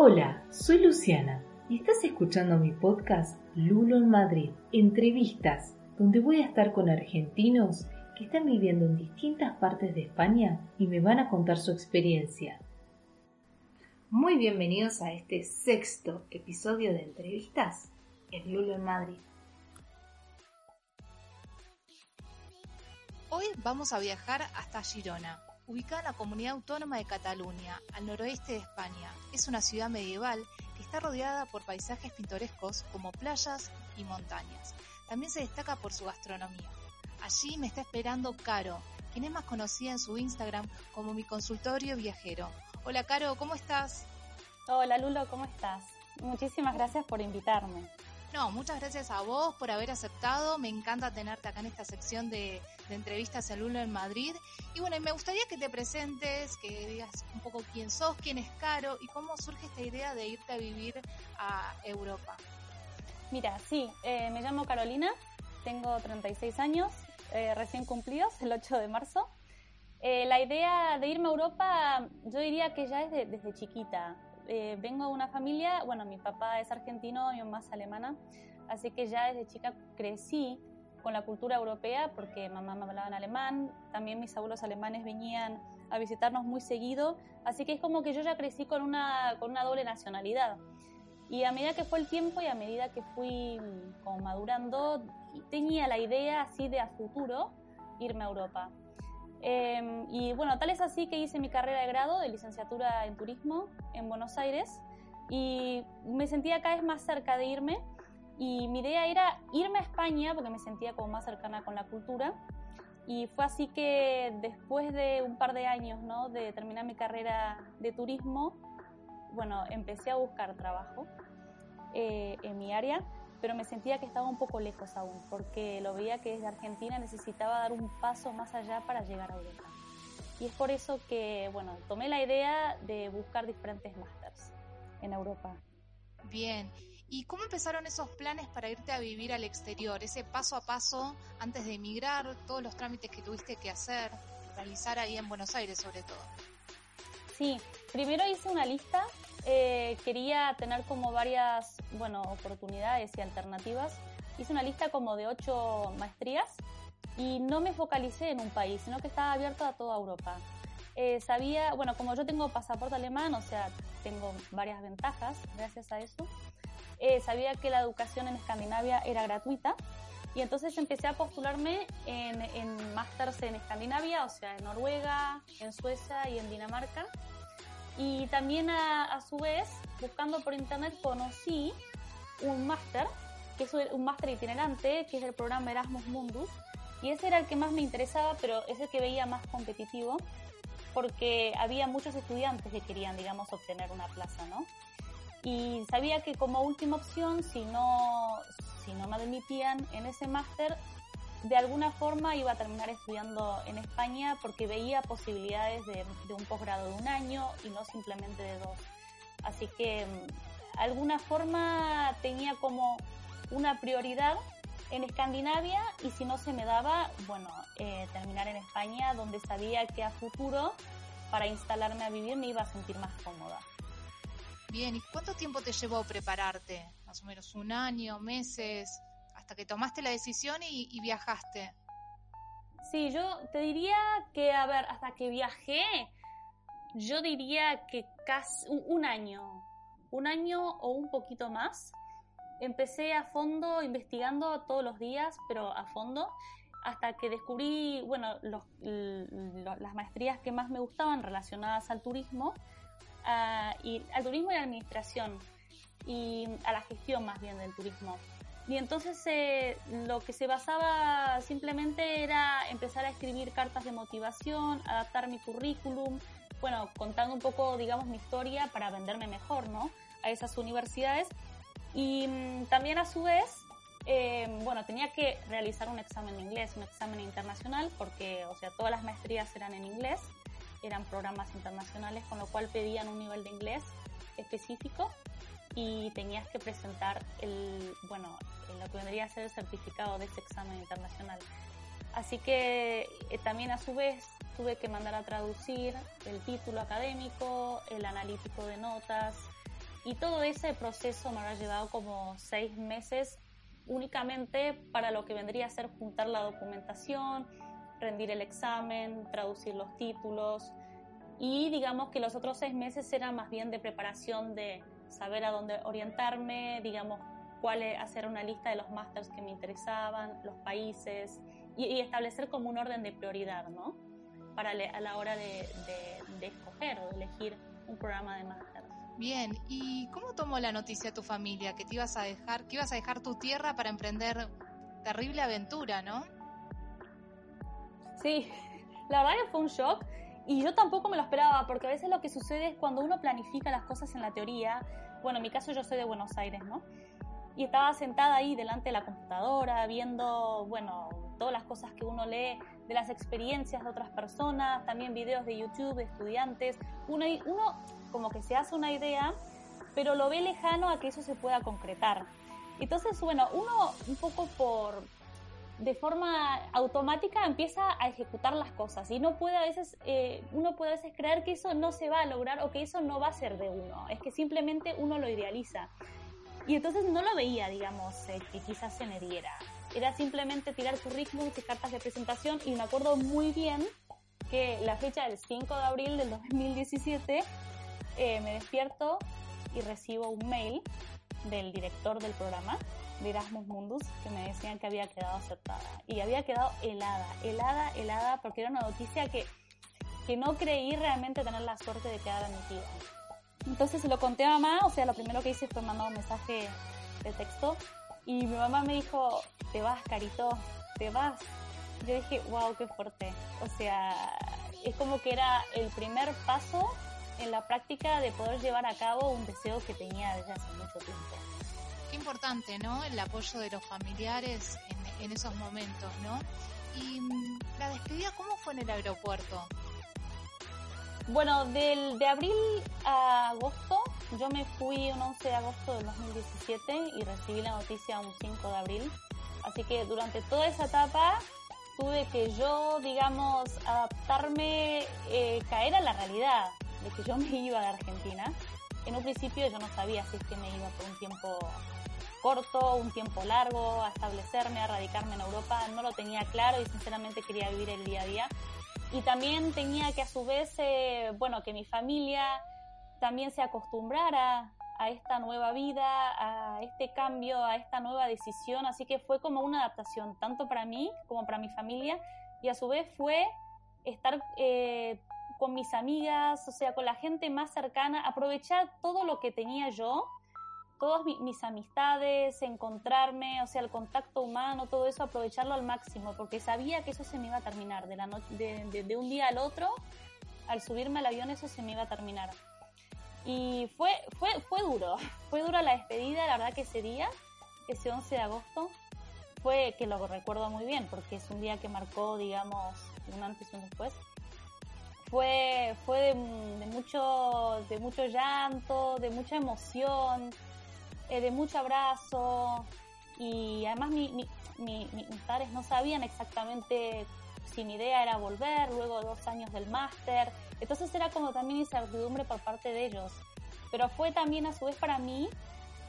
Hola, soy Luciana y estás escuchando mi podcast Lulo en Madrid, entrevistas, donde voy a estar con argentinos que están viviendo en distintas partes de España y me van a contar su experiencia. Muy bienvenidos a este sexto episodio de entrevistas en Lulo en Madrid. Hoy vamos a viajar hasta Girona, ubicada en la comunidad autónoma de Cataluña, al noroeste de España. Es una ciudad medieval que está rodeada por paisajes pintorescos como playas y montañas. También se destaca por su gastronomía. Allí me está esperando Caro, quien es más conocida en su Instagram como mi consultorio viajero. Hola Caro, ¿cómo estás? Hola Lulo, ¿cómo estás? Muchísimas gracias por invitarme. No, muchas gracias a vos por haber aceptado. Me encanta tenerte acá en esta sección de, entrevistas en Lulo en Madrid. Y bueno, me gustaría que te presentes, que digas un poco quién sos, quién es Caro y cómo surge esta idea de irte a vivir a Europa. Mira, sí, eh, me llamo Carolina, tengo 36 años, eh, recién cumplidos, el 8 de marzo. Eh, la idea de irme a Europa, yo diría que ya es desde chiquita. Eh, vengo de una familia, bueno, mi papá es argentino, mi mamá es alemana, así que ya desde chica crecí con la cultura europea porque mamá me hablaba en alemán, también mis abuelos alemanes venían a visitarnos muy seguido, así que es como que yo ya crecí con una, con una doble nacionalidad. Y a medida que fue el tiempo y a medida que fui mm, como madurando, tenía la idea así de a futuro irme a Europa. Em, y bueno, tal es así que hice mi carrera de grado de licenciatura en turismo en Buenos Aires y me sentía cada vez más cerca de irme y mi idea era irme a España porque me sentía como más cercana con la cultura y fue así que después de un par de años ¿no? de terminar mi carrera de turismo, bueno, empecé a buscar trabajo eh, en mi área pero me sentía que estaba un poco lejos aún, porque lo veía que desde Argentina necesitaba dar un paso más allá para llegar a Europa. Y es por eso que, bueno, tomé la idea de buscar diferentes másters en Europa. Bien. ¿Y cómo empezaron esos planes para irte a vivir al exterior? Ese paso a paso antes de emigrar, todos los trámites que tuviste que hacer, realizar ahí en Buenos Aires sobre todo. Sí, primero hice una lista eh, quería tener como varias, bueno, oportunidades y alternativas. Hice una lista como de ocho maestrías y no me focalicé en un país, sino que estaba abierto a toda Europa. Eh, sabía, bueno, como yo tengo pasaporte alemán, o sea, tengo varias ventajas gracias a eso. Eh, sabía que la educación en Escandinavia era gratuita y entonces empecé a postularme en, en másters en Escandinavia, o sea, en Noruega, en Suecia y en Dinamarca. Y también a, su vez, buscando por internet, conocí un máster, que es un máster itinerante, que es el programa Erasmus Mundus. Y ese era el que más me interesaba, pero es el que veía más competitivo, porque había muchos estudiantes que querían, digamos, obtener una plaza, ¿no? Y sabía que como última opción, si no, si no me admitían en ese máster, de alguna forma iba a terminar estudiando en España porque veía posibilidades de, un posgrado de un año y no simplemente de dos. Así que de mm, alguna forma tenía como una prioridad en Escandinavia y si no se me daba, bueno, eh, terminar en España donde sabía que a futuro para instalarme a vivir me iba a sentir más cómoda. Bien, ¿y cuánto tiempo te llevó prepararte? Más o menos un año, meses hasta que tomaste la decisión y, viajaste. Sí, yo te diría que, a ver, hasta que viajé, yo diría que casi un año, un año o un poquito más. Empecé a fondo investigando todos los días, pero a fondo, hasta que descubrí, bueno, las maestrías que más me gustaban relacionadas al turismo, ah, y al turismo y la administración, y a la gestión más bien del turismo. Y entonces eh, lo que se basaba simplemente era empezar a escribir cartas de motivación, adaptar mi currículum, bueno, contando un poco, digamos, mi historia para venderme mejor, ¿no? A esas universidades. Y mm, también a su vez, eh, bueno, tenía que realizar un examen de inglés, un examen internacional, porque, o sea, todas las maestrías eran en inglés, eran programas internacionales, con lo cual pedían un nivel de inglés específico y tenías que presentar el, bueno, lo que vendría a ser el certificado de ese examen internacional. Así que eh, también a su vez tuve que mandar a traducir el título académico, el analítico de notas, Y todo ese proceso me ha llevado como seis meses únicamente para lo que vendría a ser juntar la documentación, rendir el examen, traducir los títulos y digamos que los otros seis meses eran más bien de preparación de saber a dónde orientarme, digamos cuál hacer una lista de los másters que me interesaban, los países y, establecer como un orden de prioridad, ¿no? Para a la hora de, de, de escoger o de elegir un programa de máster. Bien, ¿y cómo tomó la noticia tu familia que te ibas a dejar, que ibas a dejar tu tierra para emprender terrible aventura, no? Sí, la verdad que fue un shock y yo tampoco me lo esperaba porque a veces lo que sucede es cuando uno planifica las cosas en la teoría, bueno, en mi caso yo soy de Buenos Aires, ¿no? Y estaba sentada ahí delante de la computadora viendo, bueno, todas las cosas que uno lee de las experiencias de otras personas, también videos de YouTube de estudiantes. Uno, como que se hace una idea, pero lo ve lejano a que eso se pueda concretar. Entonces, bueno, uno un poco por de forma automática empieza a ejecutar las cosas y no puede a veces eh, uno puede a veces creer que eso no se va a lograr o que eso no va a ser de uno. Es que simplemente uno lo idealiza. Y entonces no lo veía digamos eh, que quizás se me diera. Era simplemente tirar currículums y cartas de presentación y me acuerdo muy bien que la fecha del 5 de abril del 2017 eh, me despierto y recibo un mail del director del programa de Erasmus Mundus que me decían que había quedado aceptada. Y había quedado helada, helada, helada, porque era una noticia que, que no creí realmente tener la suerte de quedar admitida. Entonces se lo conté a mamá, o sea, lo primero que hice fue mandar un mensaje de texto y mi mamá me dijo, te vas, Carito, te vas. Yo dije, wow, qué fuerte. O sea, es como que era el primer paso en la práctica de poder llevar a cabo un deseo que tenía desde hace mucho tiempo. Qué importante, ¿no? El apoyo de los familiares en, esos momentos, ¿no? Y mm, la despedida, ¿cómo fue en el aeropuerto? Bueno, del, de abril a agosto, yo me fui un 11 de agosto del 2017 y recibí la noticia un 5 de abril. Así que durante toda esa etapa tuve que yo, digamos, adaptarme, eh, caer a la realidad de que yo me iba de Argentina. En un principio yo no sabía si es que me iba por un tiempo corto, un tiempo largo, a establecerme, a radicarme en Europa, no lo tenía claro y sinceramente quería vivir el día a día. Y también tenía que a su vez, eh, bueno, que mi familia también se acostumbrara a esta nueva vida, a este cambio, a esta nueva decisión, así que fue como una adaptación, tanto para mí como para mi familia, y a su vez fue estar eh, con mis amigas, o sea, con la gente más cercana, aprovechar todo lo que tenía yo todas mis amistades, encontrarme, o sea, el contacto humano, todo eso, aprovecharlo al máximo, porque sabía que eso se me iba a terminar, de, la de, de, un día al otro, al subirme al avión eso se me iba a terminar. Y fue, fue, fue duro, fue dura la despedida, la verdad que ese día, ese 11 de agosto, fue que lo recuerdo muy bien, porque es un día que marcó, digamos, un antes y un después. Fue, fue de, de mucho, de mucho llanto, de mucha emoción, eh, de mucho abrazo y además mi, mi, mis padres no sabían exactamente si mi idea era volver luego dos años del máster, entonces era como también incertidumbre por parte de ellos, pero fue también a su vez para mí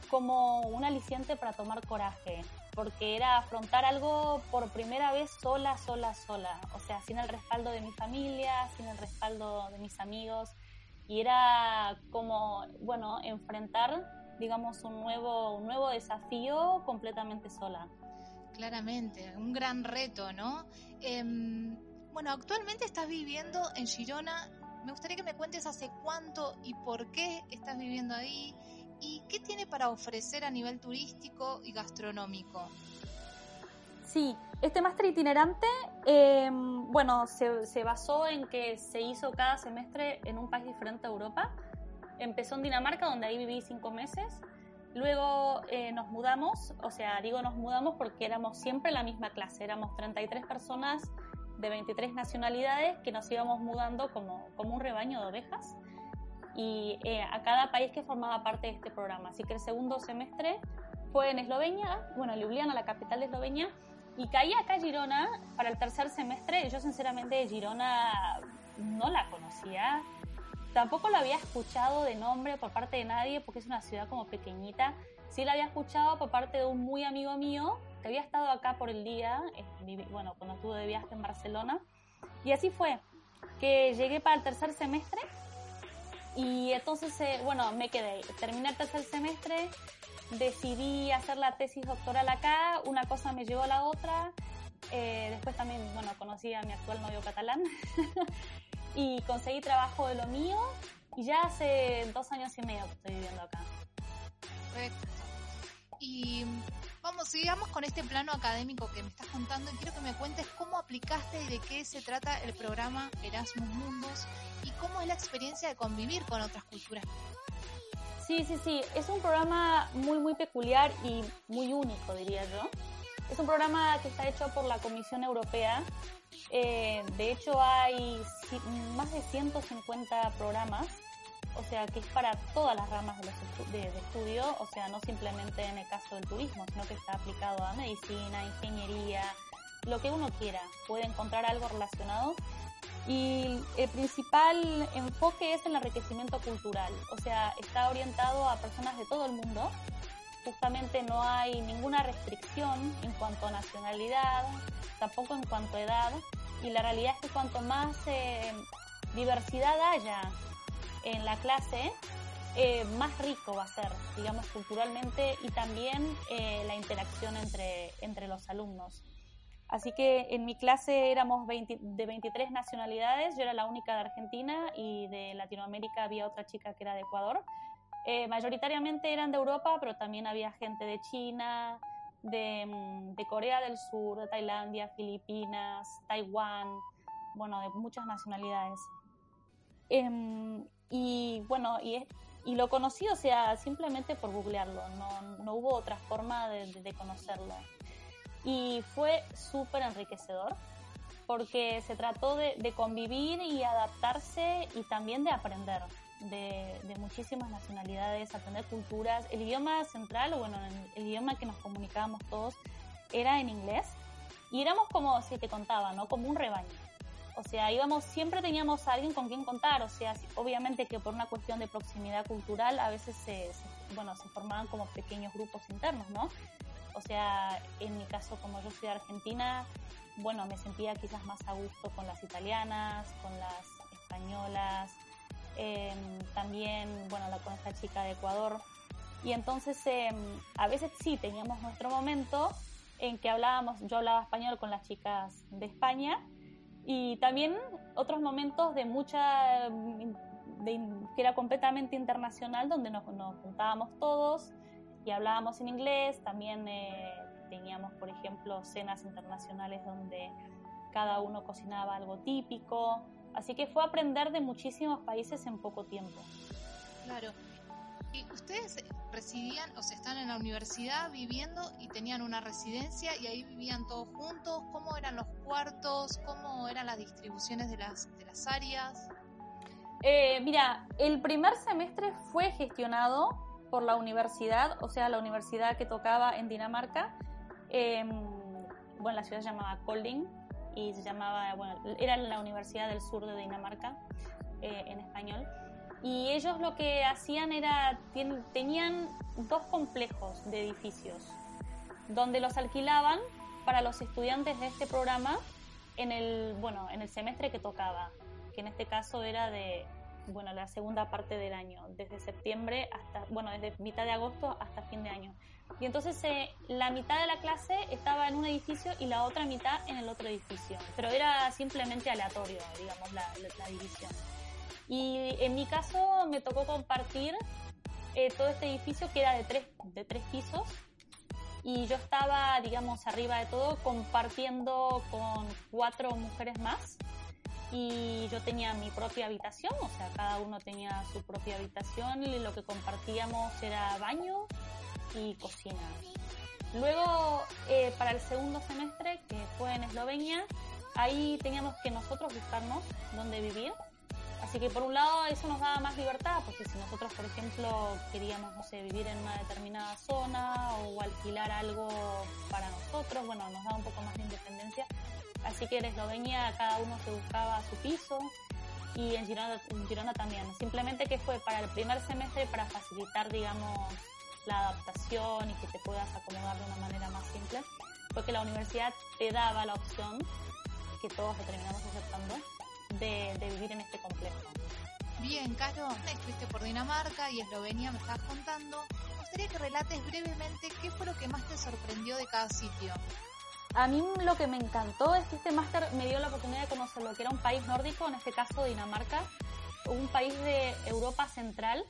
como un aliciente para tomar coraje, porque era afrontar algo por primera vez sola, sola, sola, o sea, sin el respaldo de mi familia, sin el respaldo de mis amigos, y era como, bueno, enfrentar digamos, un nuevo, un nuevo desafío completamente sola. Claramente, un gran reto, ¿no? Em, bueno, actualmente estás viviendo en Girona. Me gustaría que me cuentes hace cuánto y por qué estás viviendo ahí y qué tiene para ofrecer a nivel turístico y gastronómico. Sí, este máster itinerante, em, bueno, se, se, basó en que se hizo cada semestre en un país diferente a Europa empezó en Dinamarca, donde ahí viví cinco meses. Luego eh, nos mudamos, o sea, digo nos mudamos porque éramos siempre la misma clase, éramos 33 personas de 23 nacionalidades que nos íbamos mudando como, como un rebaño de ovejas y eh, a cada país que formaba parte de este programa. Así que el segundo semestre fue en Eslovenia, bueno, Ljubljana, la capital de Eslovenia, y caí acá a Girona para el tercer semestre. Yo sinceramente Girona no la conocía, tampoco lo había escuchado de nombre por parte de nadie porque es una ciudad como pequeñita. Sí la había escuchado por parte de un muy amigo mío que había estado acá por el día, eh, bueno, cuando estuve de viaje en Barcelona. Y así fue, que llegué para el tercer semestre y entonces, eh, bueno, me quedé. Terminé el tercer semestre, decidí hacer la tesis doctoral acá, una cosa me llevó a la otra. Eh, después también, bueno, conocí a mi actual novio catalán y conseguí trabajo de lo mío y ya hace dos años y medio que estoy viviendo acá. Perfecto. Y vamos, sigamos con este plano académico que me estás contando y quiero que me cuentes cómo aplicaste y de qué se trata el programa Erasmus Mundos y cómo es la experiencia de convivir con otras culturas. Sí, sí, sí, es un programa muy, muy peculiar y muy único, diría yo. Es un programa que está hecho por la Comisión Europea. Eh, de hecho, hay más de 150 programas o sea, que es para todas las ramas de, los de, estudio, o sea, no simplemente en el caso del turismo, sino que está aplicado a medicina, ingeniería, lo que uno quiera, puede encontrar algo relacionado. Y el principal enfoque es el enriquecimiento cultural, o sea, está orientado a personas de todo el mundo. Justamente no hay ninguna restricción en cuanto a nacionalidad, tampoco en cuanto a edad, y la realidad es que cuanto más eh, diversidad haya en la clase, eh, más rico va a ser, digamos, culturalmente y también eh, la interacción entre, entre los alumnos. Así que en mi clase éramos de 23 nacionalidades, yo era la única de Argentina y de Latinoamérica había otra chica que era de Ecuador. Eh, mayoritariamente eran de Europa, pero también había gente de China, de, mm, de, Corea del Sur, de Tailandia, Filipinas, Taiwán, bueno, de muchas nacionalidades. Em, y bueno, y, lo conocí, o sea, simplemente por googlearlo, no, no hubo otra forma de, conocerlo. Y fue súper enriquecedor porque se trató de, convivir y adaptarse y también de aprender de, de, muchísimas nacionalidades, aprender culturas. El idioma central, bueno, el idioma que nos comunicábamos todos, era en inglés. Y éramos como, si te contaba, ¿no? Como un rebaño o sea, íbamos, siempre teníamos a alguien con quien contar, o sea, obviamente que por una cuestión de proximidad cultural a veces se, bueno, se formaban como pequeños grupos internos, ¿no? O sea, en mi caso, como yo soy de Argentina, bueno, me sentía quizás más a gusto con las italianas, con las españolas, eh, también, bueno, con esta chica de Ecuador. Y entonces, eh, a veces sí, teníamos nuestro momento en que hablábamos, yo hablaba español con las chicas de España y también otros momentos de mucha, de, que era completamente internacional, donde nos, nos, juntábamos todos y hablábamos en inglés. También eh, teníamos, por ejemplo, cenas internacionales donde cada uno cocinaba algo típico. Así que fue aprender de muchísimos países en poco tiempo. Claro. ¿Y ustedes residían, o sea, están en la universidad viviendo y tenían una residencia y ahí vivían todos juntos? ¿Cómo eran los cuartos? ¿Cómo eran las distribuciones de las, de las áreas? Eh, mira, el primer semestre fue gestionado por la universidad, o sea, la universidad que tocaba en Dinamarca. Eh, bueno, la ciudad se llamaba Kolding y se llamaba, bueno, era la Universidad del Sur de Dinamarca eh, en español. Y ellos lo que hacían era, tenían dos complejos de edificios, donde los alquilaban para los estudiantes de este programa en el, bueno, en el semestre que tocaba, que en este caso era de, bueno, la segunda parte del año, desde septiembre hasta, bueno, desde mitad de agosto hasta fin de año. Y entonces eh, la mitad de la clase estaba en un edificio y la otra mitad en el otro edificio, pero era simplemente aleatorio, digamos, la, la división. Y en mi caso me tocó compartir eh, todo este edificio que era de tres, de tres pisos y yo estaba, digamos, arriba de todo compartiendo con cuatro mujeres más y yo tenía mi propia habitación, o sea, cada uno tenía su propia habitación y lo que compartíamos era baño y cocina. Luego, eh, para el segundo semestre, que fue en Eslovenia, ahí teníamos que nosotros buscarnos dónde vivir Así que por un lado eso nos daba más libertad, porque si nosotros, por ejemplo, queríamos, no sé, vivir en una determinada zona o alquilar algo para nosotros, bueno, nos daba un poco más de independencia. Así que en Eslovenia cada uno se buscaba su piso y en Girona, también. Simplemente que fue para el primer semestre para facilitar, digamos, la adaptación y que te puedas acomodar de una manera más simple, fue que la universidad te daba la opción, que todos lo terminamos aceptando, de, de vivir en este complejo. Bien, Caro, estuviste por Dinamarca y Eslovenia, me estabas contando. Me gustaría que relates brevemente qué fue lo que más te sorprendió de cada sitio. A mí lo que me encantó es que este máster me dio la oportunidad de conocer lo que era un país nórdico, en este caso Dinamarca, un país de Europa Central,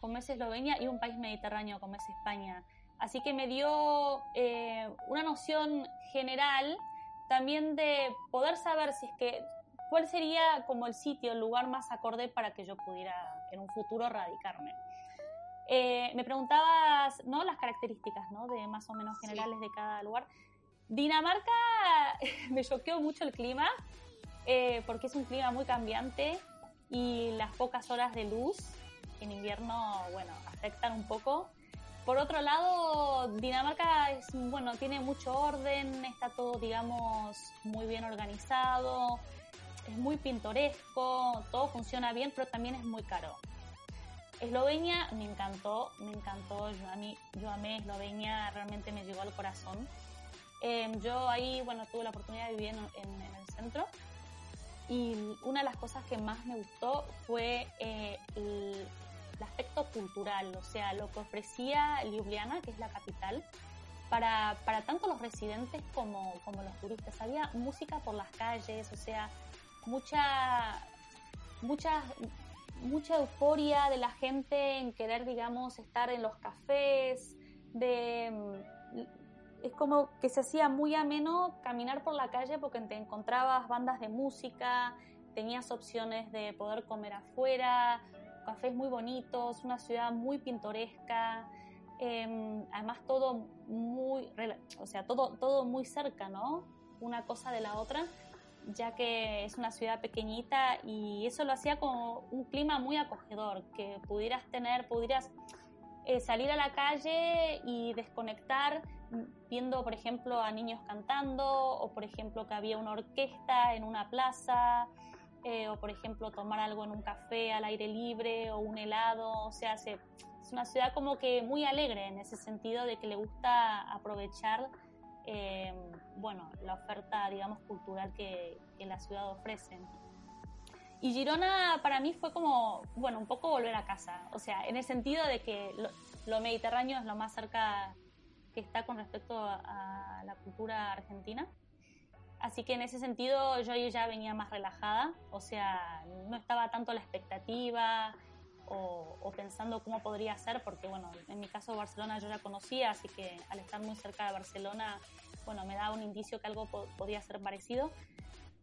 como es Eslovenia, y un país mediterráneo, como es España. Así que me dio eh, una noción general también de poder saber si es que cuál sería como el sitio, el lugar más acorde para que yo pudiera en un futuro radicarme. Eh, me preguntabas, ¿no? Las características, ¿no? De más o menos generales de cada lugar. Dinamarca me choqueó mucho el clima, eh, porque es un clima muy cambiante y las pocas horas de luz en invierno, bueno, afectan un poco. Por otro lado, Dinamarca es, bueno, tiene mucho orden, está todo, digamos, muy bien organizado, es muy pintoresco, todo funciona bien, pero también es muy caro. Eslovenia me encantó, me encantó, yo, a mí, yo amé Eslovenia, realmente me llegó al corazón. Em, yo ahí, bueno, tuve la oportunidad de vivir en, el centro y una de las cosas que más me gustó fue eh, el, aspecto cultural, o sea, lo que ofrecía Ljubljana, que es la capital, para, para tanto los residentes como, como los turistas. Había música por las calles, o sea, mucha, mucha, mucha euforia de la gente en querer, digamos, estar en los cafés, de es como que se hacía muy ameno caminar por la calle porque te encontrabas bandas de música, tenías opciones de poder comer afuera, cafés muy bonitos, una ciudad muy pintoresca, em, además todo muy, o sea, todo, todo muy cerca, ¿no? Una cosa de la otra ya que es una ciudad pequeñita y eso lo hacía con un clima muy acogedor, que pudieras tener, pudieras eh, salir a la calle y desconectar viendo, por ejemplo, a niños cantando o, por ejemplo, que había una orquesta en una plaza. Eh, o por ejemplo tomar algo en un café al aire libre o un helado, o sea, es una ciudad como que muy alegre en ese sentido de que le gusta aprovechar eh, bueno, la oferta, digamos, cultural que, la ciudad ofrece. Y Girona para mí fue como, bueno, un poco volver a casa, o sea, en el sentido de que lo, mediterráneo es lo más cerca que está con respecto a, la cultura argentina. Así que en ese sentido yo ya venía más relajada, o sea, no estaba tanto la expectativa o, o, pensando cómo podría ser, porque bueno, en mi caso Barcelona yo ya conocía, así que al estar muy cerca de Barcelona bueno, me da un indicio que algo podía ser parecido.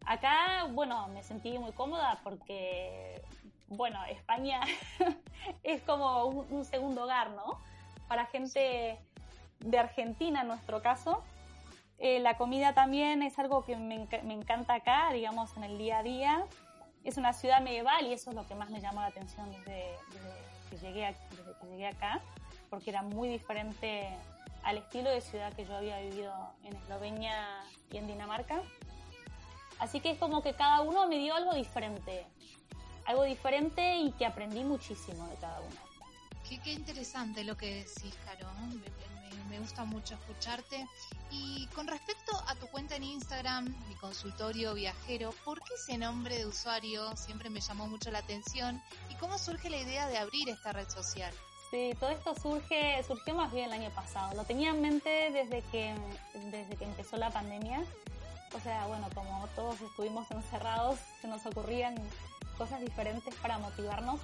Acá, bueno, me sentí muy cómoda porque, bueno, España es como un, segundo hogar, ¿no? Para gente de Argentina, en nuestro caso. Eh, la comida también es algo que me, encanta acá, digamos, en el día a día. Es una ciudad medieval y eso es lo que más me llamó la atención desde, que, llegué, desde que llegué acá, porque era muy diferente al estilo de ciudad que yo había vivido en Eslovenia y en Dinamarca. Así que es como que cada uno me dio algo diferente, algo diferente y que aprendí muchísimo de cada uno. Qué, interesante lo que decís, Caro. Me, gusta mucho escucharte. Y con respecto a tu cuenta en Instagram, mi consultorio viajero, ¿por qué ese nombre de usuario siempre me llamó mucho la atención? ¿Y cómo surge la idea de abrir esta red social? Sí, todo esto surge, surgió más bien el año pasado. Lo tenía en mente desde que, desde que empezó la pandemia. O sea, bueno, como todos estuvimos encerrados, se nos ocurrían cosas diferentes para motivarnos.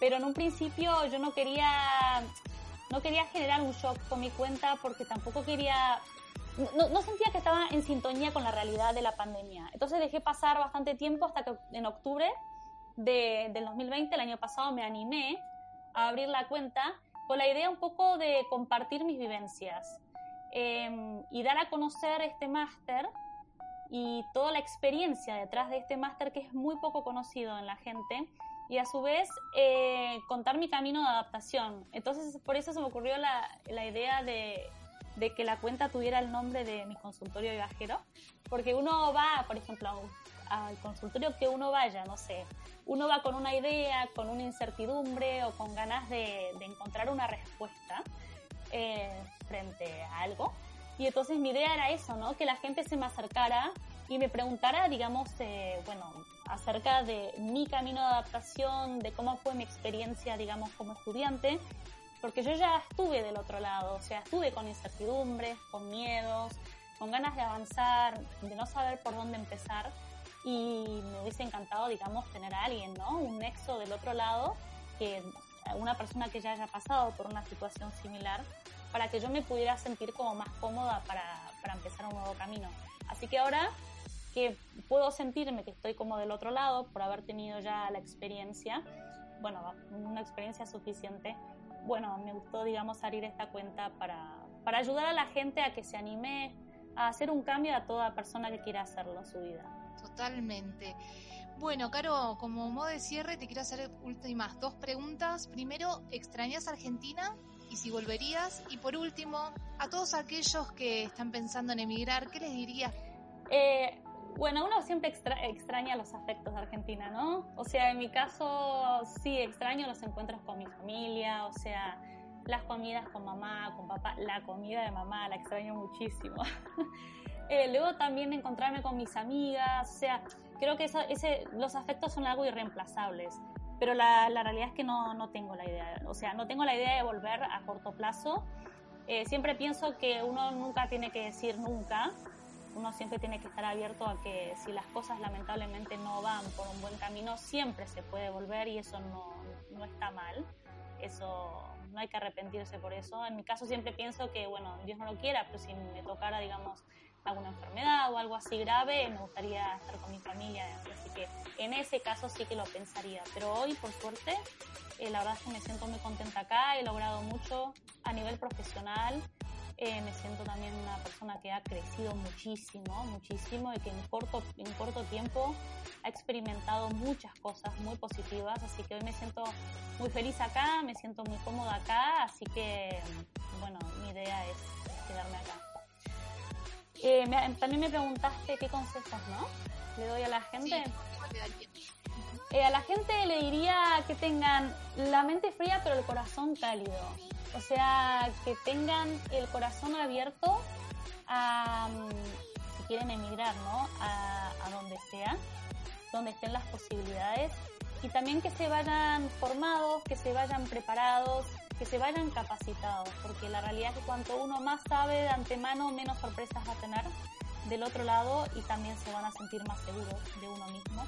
Pero en un principio yo no quería, no quería generar un shock con mi cuenta porque tampoco quería, no, sentía que estaba en sintonía con la realidad de la pandemia. Entonces dejé pasar bastante tiempo hasta que en octubre de, del 2020, el año pasado, me animé a abrir la cuenta con la idea un poco de compartir mis vivencias em, y dar a conocer este máster y toda la experiencia detrás de este máster que es muy poco conocido en la gente y a su vez eh, contar mi camino de adaptación. Entonces por eso se me ocurrió la, la idea de, de, que la cuenta tuviera el nombre de mi consultorio viajero, porque uno va, por ejemplo, al consultorio que uno vaya, no sé, uno va con una idea, con una incertidumbre o con ganas de, encontrar una respuesta eh, frente a algo. Y entonces mi idea era eso, ¿no? Que la gente se me acercara y me preguntara, digamos, eh, bueno, acerca de mi camino de adaptación, de cómo fue mi experiencia, digamos, como estudiante, porque yo ya estuve del otro lado, o sea, estuve con incertidumbres, con miedos, con ganas de avanzar, de no saber por dónde empezar y me hubiese encantado, digamos, tener a alguien, ¿no? Un nexo del otro lado, que una persona que ya haya pasado por una situación similar, para que yo me pudiera sentir como más cómoda para, para empezar un nuevo camino. Así que ahora que puedo sentirme que estoy como del otro lado por haber tenido ya la experiencia, bueno, una experiencia suficiente, bueno, me gustó, digamos, abrir esta cuenta para, para ayudar a la gente a que se anime a hacer un cambio a toda persona que quiera hacerlo en su vida. Totalmente. Bueno, Caro, como modo de cierre, te quiero hacer últimas dos preguntas. Primero, ¿extrañas Argentina? Y si volverías. Y por último, a todos aquellos que están pensando en emigrar, ¿qué les dirías? Eh, bueno, uno siempre extraña los afectos de Argentina, ¿no? O sea, en mi caso sí extraño los encuentros con mi familia, o sea, las comidas con mamá, con papá, la comida de mamá, la extraño muchísimo. Eh, luego también encontrarme con mis amigas, o sea, creo que ese, los afectos son algo irreemplazables, pero la, la realidad es que no, no, tengo la idea, o sea, no tengo la idea de volver a corto plazo. Eh, siempre pienso que uno nunca tiene que decir nunca, uno siempre tiene que estar abierto a que si las cosas lamentablemente no van por un buen camino, siempre se puede volver y eso no, no está mal. Eso no hay que arrepentirse por eso. En mi caso siempre pienso que, bueno, Dios no lo quiera, pero si me tocara, digamos, alguna enfermedad o algo así grave, me gustaría estar con mi familia. Así que en ese caso sí que lo pensaría. Pero hoy, por suerte, eh, la verdad es que me siento muy contenta acá, he logrado mucho a nivel profesional. Eh, me siento también una persona que ha crecido muchísimo, muchísimo y que en corto, en corto tiempo ha experimentado muchas cosas muy positivas, así que hoy me siento muy feliz acá, me siento muy cómoda acá, así que bueno, mi idea es quedarme acá. Eh, también me preguntaste qué consejos, ¿no? Le doy a la gente. Eh, a la gente le diría que tengan la mente fría pero el corazón cálido. O sea, que tengan el corazón abierto a, mm, si quieren emigrar, ¿no? A, a donde sea, donde estén las posibilidades. Y también que se vayan formados, que se vayan preparados, que se vayan capacitados, porque la realidad es que cuanto uno más sabe de antemano, menos sorpresas va a tener del otro lado y también se van a sentir más seguros de uno mismo.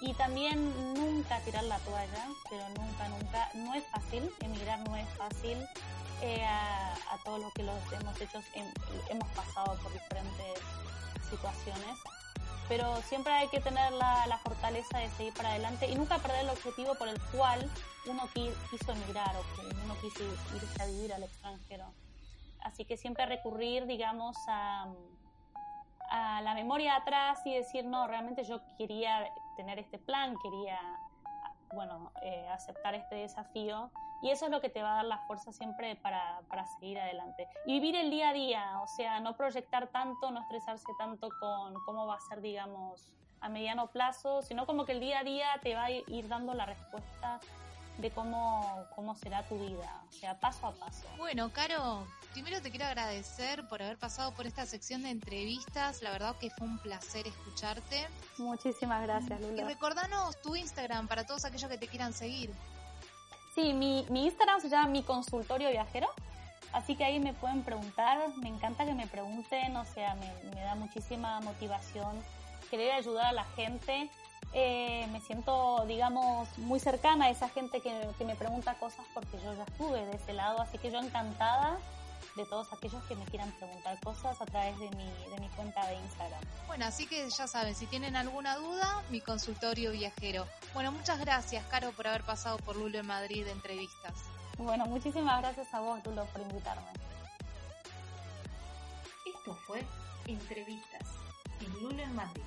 Y también nunca tirar la toalla, pero nunca, nunca, no es fácil, emigrar no es fácil. Eh, a, a, todo lo que los hemos hecho, hemos pasado por diferentes situaciones pero siempre hay que tener la, la, fortaleza de seguir para adelante y nunca perder el objetivo por el cual uno quiso emigrar o que uno quiso irse a vivir al extranjero. Así que siempre recurrir, digamos, a, a la memoria atrás y decir, no, realmente yo quería tener este plan, quería, bueno, eh, aceptar este desafío y eso es lo que te va a dar la fuerza siempre para, para, seguir adelante. Y vivir el día a día, o sea, no proyectar tanto, no estresarse tanto con cómo va a ser, digamos, a mediano plazo, sino como que el día a día te va a ir dando la respuesta de cómo, cómo será tu vida, o sea, paso a paso. Bueno, Caro, primero te quiero agradecer por haber pasado por esta sección de entrevistas, la verdad que fue un placer escucharte. Muchísimas gracias, Lula. Y recordanos tu Instagram para todos aquellos que te quieran seguir. Sí, mi, mi Instagram se llama Mi Consultorio Viajero. Así que ahí me pueden preguntar, me encanta que me pregunten, o sea, me, me da muchísima motivación querer ayudar a la gente. Eh, me siento, digamos, muy cercana a esa gente que, que, me pregunta cosas porque yo ya estuve de ese lado, así que yo encantada de todos aquellos que me quieran preguntar cosas a través de mi, de mi cuenta de Instagram. Bueno, así que ya saben, si tienen alguna duda, mi consultorio viajero. Bueno, muchas gracias, Caro, por haber pasado por Lulo en Madrid de entrevistas. Bueno, muchísimas gracias a vos, Lulo, por invitarme. Esto fue Entrevistas en Lulo en Madrid.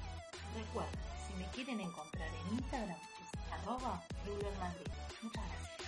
Recuerda, me quieren encontrar en Instagram, es arroba Madrid. Muchas gracias.